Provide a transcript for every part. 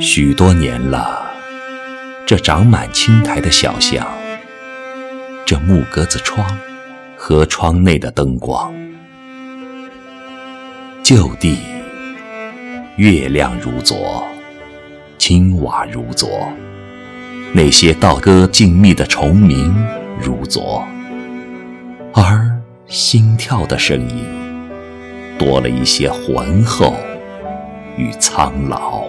许多年了，这长满青苔的小巷，这木格子窗和窗内的灯光，旧地，月亮如昨，青瓦如昨，那些道歌静谧的虫鸣如昨，而心跳的声音多了一些浑厚与苍老。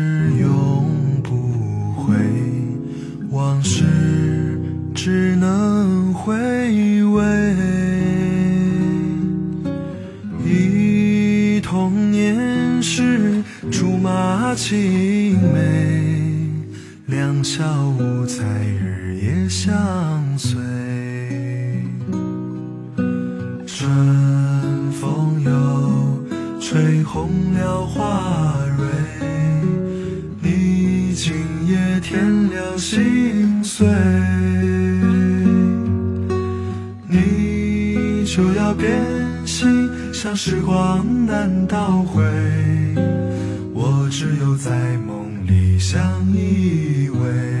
年时竹马青梅，两小无猜日夜相随。春风又吹红了花蕊，你今夜添了心碎，你就要变心，像时光难倒回，我只有在梦里相依偎。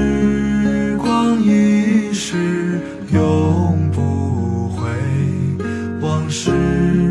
往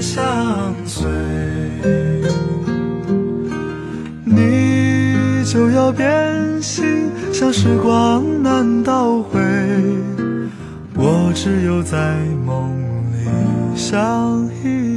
相随。你就要变心，像时光难倒回，我只有在梦里相依